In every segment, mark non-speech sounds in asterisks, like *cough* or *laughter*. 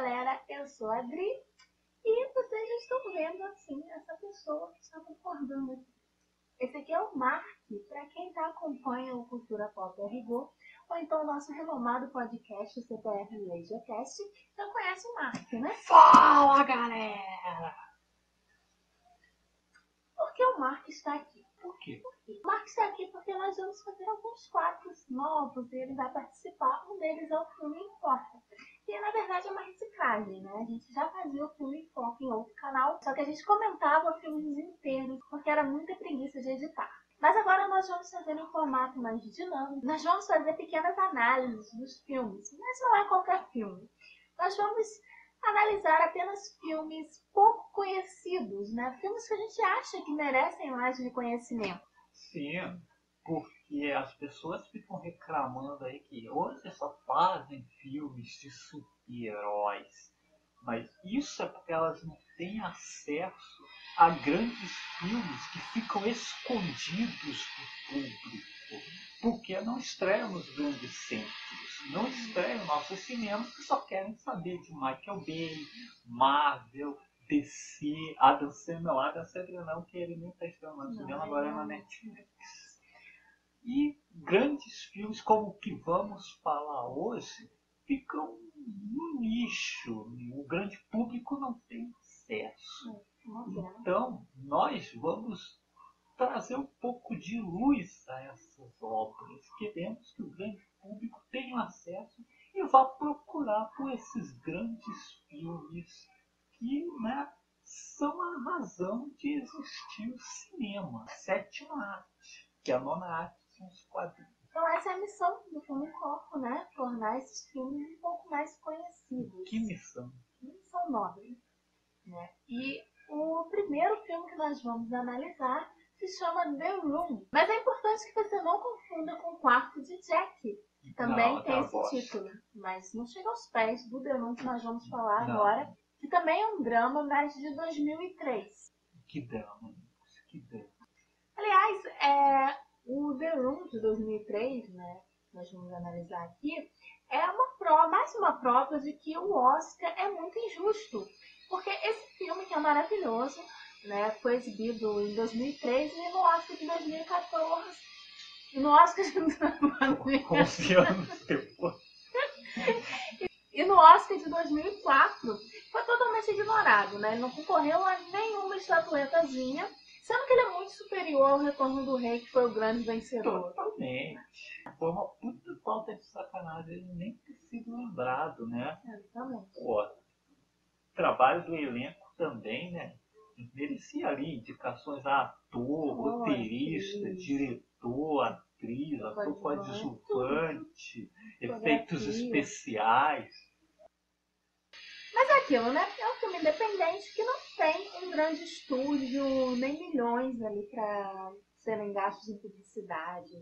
galera, eu sou a Adri e vocês já estão vendo assim essa pessoa que está concordando aqui. Esse aqui é o Mark, para quem tá acompanha o Cultura Pop Rigor, ou então o nosso renomado podcast, o CPR LaserCast, já conhece o Mark, né? Fala galera! Por que o Mark está aqui? Por quê? O Mark está aqui porque nós vamos fazer alguns quadros novos e ele vai participar. Um deles é o filme Importa. Que na verdade é uma reciclagem, né? A gente já fazia o filme Importa em outro canal, só que a gente comentava filmes inteiros porque era muita preguiça de editar. Mas agora nós vamos fazer um formato mais dinâmico. Nós vamos fazer pequenas análises dos filmes, mas não é qualquer filme. Nós vamos analisar apenas filmes pouco conhecidos, né? Filmes que a gente acha que merecem mais reconhecimento. Sim, porque as pessoas ficam reclamando aí que hoje só fazem filmes de super-heróis. Mas isso é porque elas não têm acesso a grandes filmes que ficam escondidos do público. Porque não estreiam nos grandes centros, não estreiam nossos cinemas que só querem saber de Michael Bay, Marvel, DC, Adam Sandler, Adam Sandler não, que ele nem está estreando no cinema, agora é na Netflix. E grandes filmes como o que vamos falar hoje ficam no nicho. O grande público não tem acesso. Então, nós vamos trazer um pouco de luz a essas obras. Queremos que o grande público tenha acesso e vá procurar por esses grandes filmes que né, são a razão de existir o cinema. A sétima arte, que é a nona arte quadrinhos. Então essa é a missão do Filme Corpo, né? Tornar esses filmes um pouco mais conhecidos. Que missão? Missão nobre. Né? E o primeiro filme que nós vamos analisar se chama The Room. Mas é importante que você não confunda com o quarto de Jack. Que também Não, tem tá esse bom. título. Mas não chega aos pés do The Room que nós vamos falar Não. agora. Que também é um drama, mas de 2003. Que drama, que drama. Aliás, é, o The Room de 2003, né, nós vamos analisar aqui, é uma prova, mais uma prova de que o Oscar é muito injusto. Porque esse filme, que é maravilhoso, né, foi exibido em 2003 e no Oscar de 2014. *laughs* E no Oscar de 11 anos depois. E no Oscar de 2004 foi totalmente ignorado, né? Ele não concorreu a nenhuma estatuetazinha, sendo que ele é muito superior ao Retorno do Rei, que foi o grande vencedor. Totalmente. Foi uma puta falta de sacanagem ele nem ter sido lembrado, né? Exatamente. Pô, trabalho do elenco também, né? Merecia ali indicações a ator, Pô, roteirista, atriz. diretor, atriz, ator Coadjuvante. efeitos especiais. É aquilo, né? É um filme independente que não tem um grande estúdio, nem milhões ali pra serem gastos em publicidade.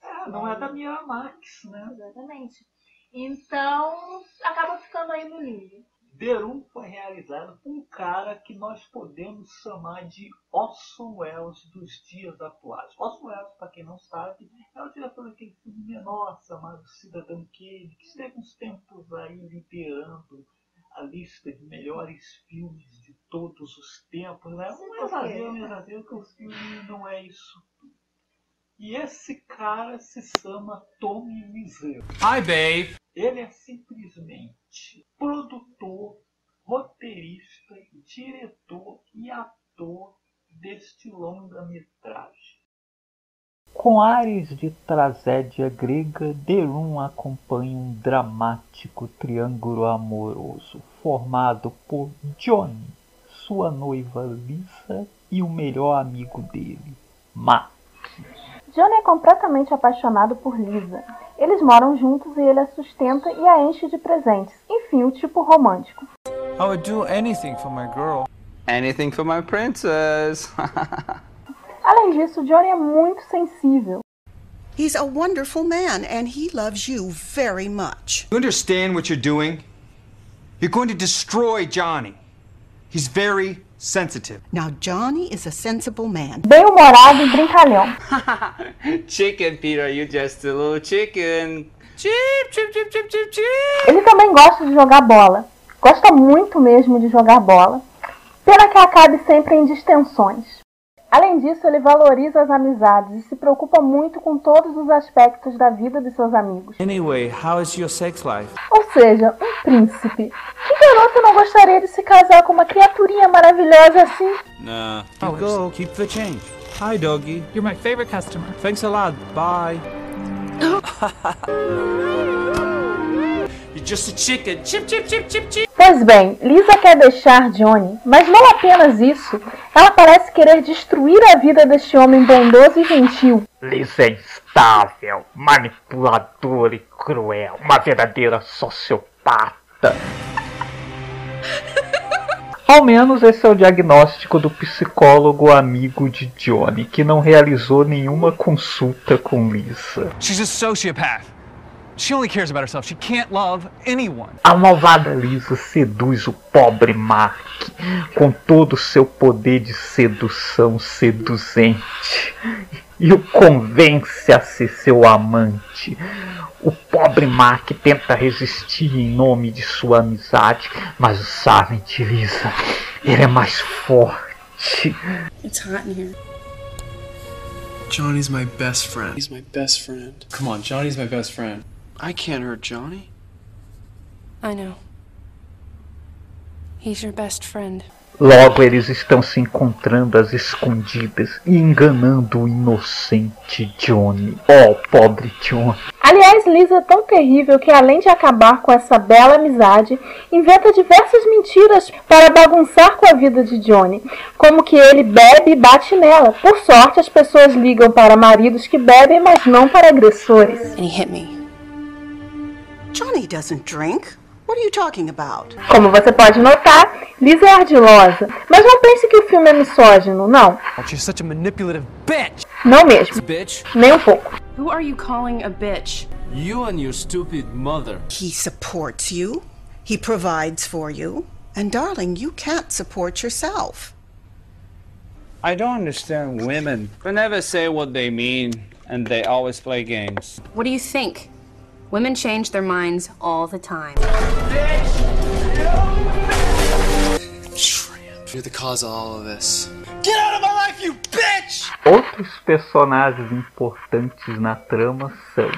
É, não é da minha Max, né? Exatamente. Então, acaba ficando aí no limbo. Verum foi realizado por um cara que nós podemos chamar de Orson Welles dos dias atuais. Orson Welles, para quem não sabe, é o diretor daquele filme menor chamado Cidadão Kane, que esteve uns tempos aí liderando a lista de melhores filmes de todos os tempos. Né? Sim, Um por quê? exagero, um exagero que o filme não é isso. E esse cara se chama Tommy Wiseau. Hi, babe. Ele é simplesmente produtor, roteirista, diretor e ator deste longa-metragem. Com ares de tragédia grega, Derum acompanha um dramático triângulo amoroso formado por Johnny, sua noiva Lisa e o melhor amigo dele, Mark. Johnny é completamente apaixonado por Lisa. Eles moram juntos e ele a sustenta e a enche de presentes. Enfim, o tipo romântico. I would do anything for my girl. Anything for my princess. *laughs* Além disso, Johnny é muito sensível. He's a wonderful man, and he loves you very much. You understand what you're doing? You're going to destroy Johnny. He's very sensitive. Now, Johnny is a sensible man. Bem-humorado e brincalhão. *laughs* chicken, Peter, you just a little chicken. Chip, chip, chip, chip, chip, chip. Ele também gosta de jogar bola. Gosta muito mesmo de jogar bola. Pena que acabe sempre em distensões. Além disso, ele valoriza as amizades e se preocupa muito com todos os aspectos da vida de seus amigos. Anyway, how is your sex life? Ou seja, um príncipe. Que garoto não gostaria de se casar com uma criaturinha maravilhosa assim? Nah. You go. Keep the change. Hi, doggy. You're my favorite customer. Thanks a lot. Bye. *laughs* Just a chicken. Chip, chip, chip, chip, chip. Pois bem, Lisa quer deixar Johnny, mas não apenas isso. Ela parece querer destruir a vida deste homem bondoso e gentil. Lisa é instável, manipuladora e cruel, uma verdadeira sociopata. *laughs* Ao menos esse é o diagnóstico do psicólogo amigo de Johnny, que não realizou nenhuma consulta com Lisa. She's a sociopath. She only cares about herself. She can't love anyone. A malvada Lisa seduz o pobre Mark com todo o seu poder de sedução seduzente e o convence a ser seu amante. O pobre Mark tenta resistir em nome de sua amizade, mas o Silent Lisa, ele é mais forte. It's hot in here. Johnny's my best friend. He's my best friend. Come on, Johnny's my best friend. I can't hurt Johnny. I know. He's your best friend. Logo eles estão se encontrando às escondidas e enganando o inocente Johnny. Oh, pobre Johnny. Aliás, Lisa é tão terrível que, além de acabar com essa bela amizade, inventa diversas mentiras para bagunçar com a vida de Johnny, como que ele bebe e bate nela. Por sorte, as pessoas ligam para maridos que bebem, mas não para agressores. And he hit me. Johnny doesn't drink. What are you talking about? Como você pode notar, Lisa é ardilosa, mas não pense que o filme é misógino, não. She's such a manipulative bitch. Não mesmo, Bitch. nem um pouco. Who are you calling a bitch? You and your stupid mother. He supports you. He provides for you. And darling, you can't support yourself. I don't understand women. They never say what they mean, and they always play games. What do you think? Women change their minds all the time. Tramp. You're the cause of all of this. Outros personagens importantes na trama são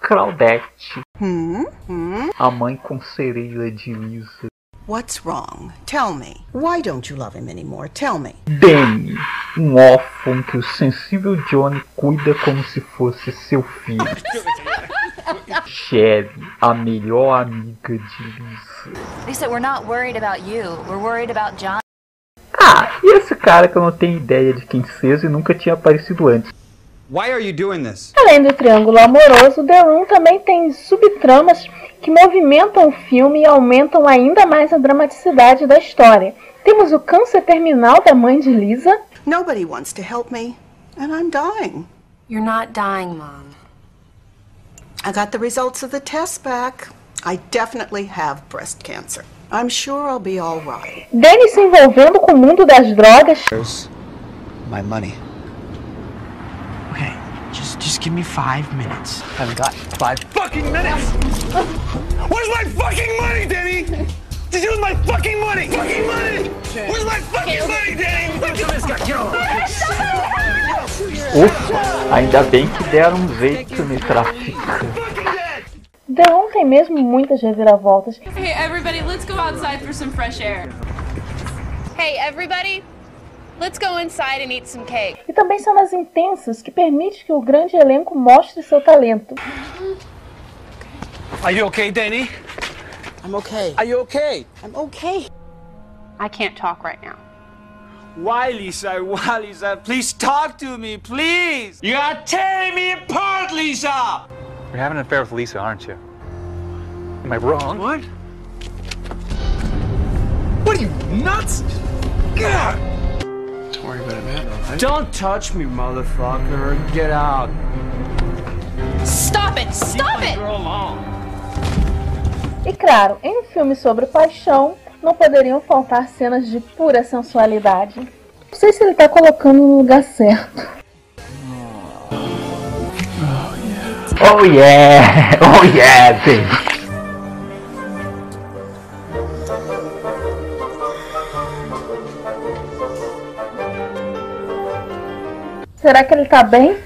Claudette, Hmm? Hmm? a mãe conselheira de Lisa, What's wrong? Tell me. Why don't you love him anymore? Tell me. Danny, um órfão que o sensível Johnny cuida como se fosse seu filho. *laughs* Sherry, a melhor amiga de Lisa. Lisa, we're not worried about you. We're worried about John. Ah, e esse cara que eu não tenho ideia de quem seja e nunca tinha aparecido antes. Why are you doing this? Além do triângulo amoroso, The Room também tem subtramas que movimentam o filme e aumentam ainda mais a dramaticidade da história. Temos o câncer terminal da mãe de Lisa, Nobody wants to help me, and I'm dying. You're not dying, Mom. I got the results of the test back. I definitely have breast cancer. I'm sure I'll be all right. Danny se envolvendo com o mundo das drogas, My money. Okay, just just give me five minutes. I've got five Fucking minutes! *laughs* Where's my fucking money, Danny? You use my fucking money? Fucking money! Where's my fucking money, Danny? This. Ufa, ainda bem que deram um jeito no traficante. The Room tem mesmo muitas reviravoltas Hey, everybody, let's go outside for some fresh air. Hey, everybody, let's go inside and eat some cake. e também cenas intensas que permitem que o grande elenco mostre seu talento. Are you okay, Danny? I'm okay. Are you okay? I'm okay. I can't talk right now. Why, Lisa? Why, Lisa? Please talk to me, please. You are tearing me apart, Lisa. You're having an affair with Lisa, aren't you? Am I wrong? What? What are you, nuts? God! Don't worry about it, man. Alright? Don't touch me, motherfucker. Get out. Stop it! Stop it! Girl alone. E claro, em um filme sobre paixão, não poderiam faltar cenas de pura sensualidade. Não sei se ele está colocando no lugar certo. Oh yeah! *laughs* Oh yeah, baby! Será que ele tá bem?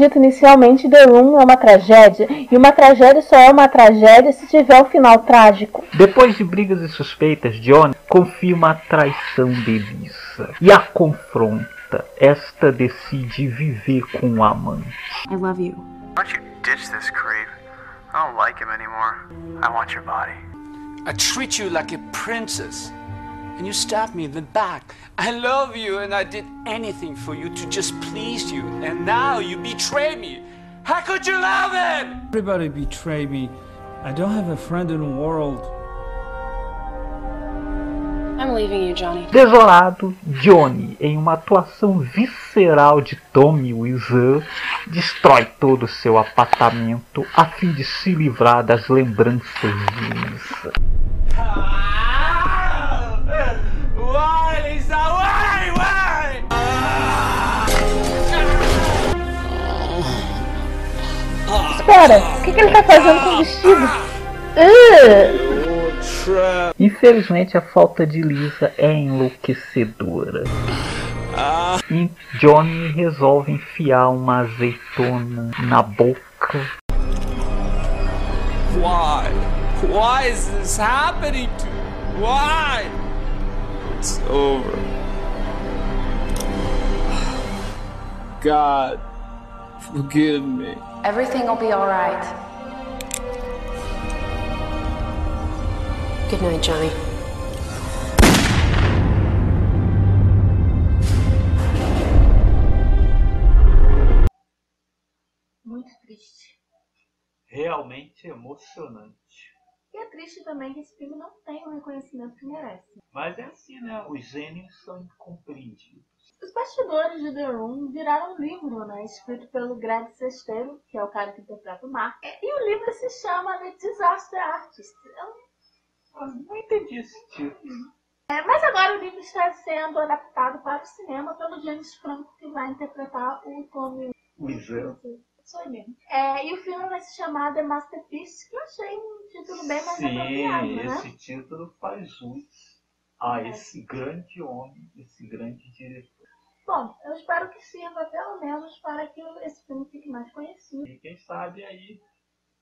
Dito inicialmente, The Room é uma tragédia, e uma tragédia só é uma tragédia se tiver um final trágico. Depois de brigas e suspeitas, Johnny confirma a traição de Lisa e a confronta. Esta decide viver com o amante. I love you. Why don't you ditch this creep? I don't like him anymore. I want your body. I treat you like a princess. And you stab me in the back. I love you and I did anything for you to just please you. And now you betray me. How could you love him? Everybody betray me. I don't have a friend in the world. I'm leaving you, Johnny. Desolado, Johnny, em uma atuação visceral de Tommy Wiseau, destrói todo o seu apartamento a fim de se livrar das lembranças de Lisa. Why, Espera, o que, que ele tá fazendo com o vestido? Uh! Infelizmente, a falta de Lisa é enlouquecedora. E Johnny resolve enfiar uma azeitona na boca. Why? Why is this happening to me? Why? It's over. God, forgive me. Everything will be alright. Good night, Johnny. Muito triste. Realmente emocionante. E é triste também que esse filme não tem o reconhecimento que merece. Mas é assim, né? Os gênios são incompreendidos. Os bastidores de The Room viraram um livro, né? Escrito pelo Greg Sestero, que é o cara que interpreta o Mark. E o livro se chama The Disaster Artist. Eu não entendi esse título. É, mas agora o livro está sendo adaptado para o cinema pelo James Franco, que vai interpretar o Tommy Wiseau. Sou eu mesmo. É, e o filme vai se chamar The Masterpiece, que eu achei um título bem mais Sim, apropriado, né? esse título faz jus a esse grande homem, esse grande diretor. Bom, eu espero que sirva pelo menos para que esse filme fique mais conhecido. E quem sabe aí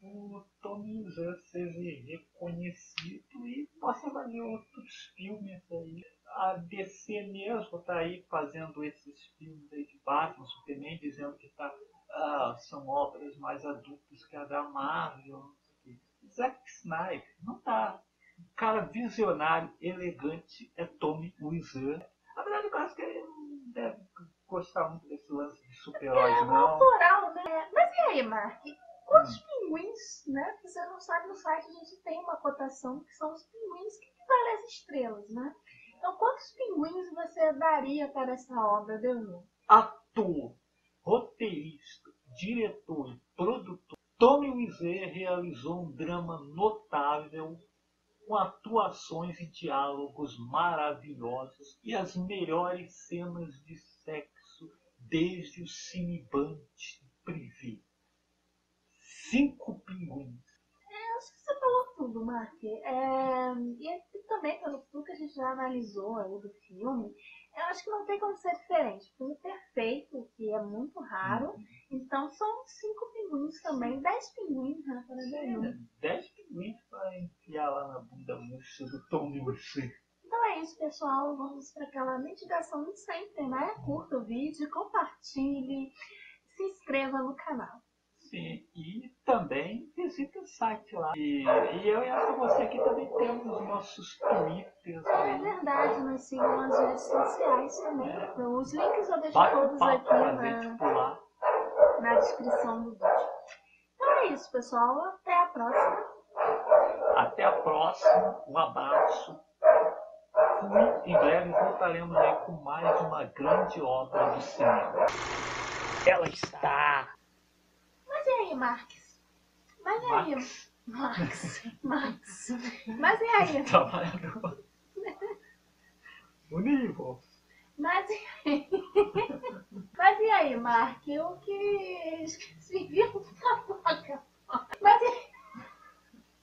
o Tommy Wiseau seja reconhecido e possa valer outros filmes aí. A DC mesmo tá aí fazendo esses filmes aí de Batman, Superman, dizendo que tá, ah, são obras mais adultas que a da Marvel. o. Zack Snyder não tá. Um cara visionário, elegante é Tommy Wiseau. Na verdade, eu acho que ele não deve gostar muito desse lance de super-heróis, É não. autoral, né? Mas e aí, Mark? Quantos pinguins, né? Que você não sabe no site, a gente tem uma cotação que são os pinguins que equivalem às estrelas, né? Então, quantos pinguins você daria para essa obra, Deus? ator, roteirista, diretor e produtor, Tommy Wiseau realizou um drama notável com atuações e diálogos maravilhosos e as melhores cenas de sexo desde o Cineband Privé. Cinco pinguins. É, acho que você falou tudo, Mark. É, e também, pelo tudo que a gente já analisou aí do filme, eu acho que não tem como ser diferente. Filme perfeito, que é muito raro. Então são cinco pinguins também, dez pinguins, né? Para ver. Dez pinguins para enfiar lá na bunda murcha do Tommy Wiseau. Então é isso, pessoal. Vamos para aquela mitigação de sempre, né? Curta o vídeo, compartilhe, se inscreva no canal. Sim, e também visita o site lá. E, e eu e essa você aqui também temos nossos twitters É aí. verdade, nos sigam nas redes sociais também. Então, os links eu deixo todos aqui na, lá. na descrição do vídeo. Então é isso, pessoal. Até a próxima. Até a próxima, um abraço. Fui. Em breve voltaremos aí com mais uma grande obra do cinema. Ela está aí, Marques? Mas e aí? Marques? Max. *laughs* Mas e aí? Tá Trabalhador. Bonito. Mas e aí? Mas e aí, Mark? O que. Se viu Tá boca. Tá Mas e aí?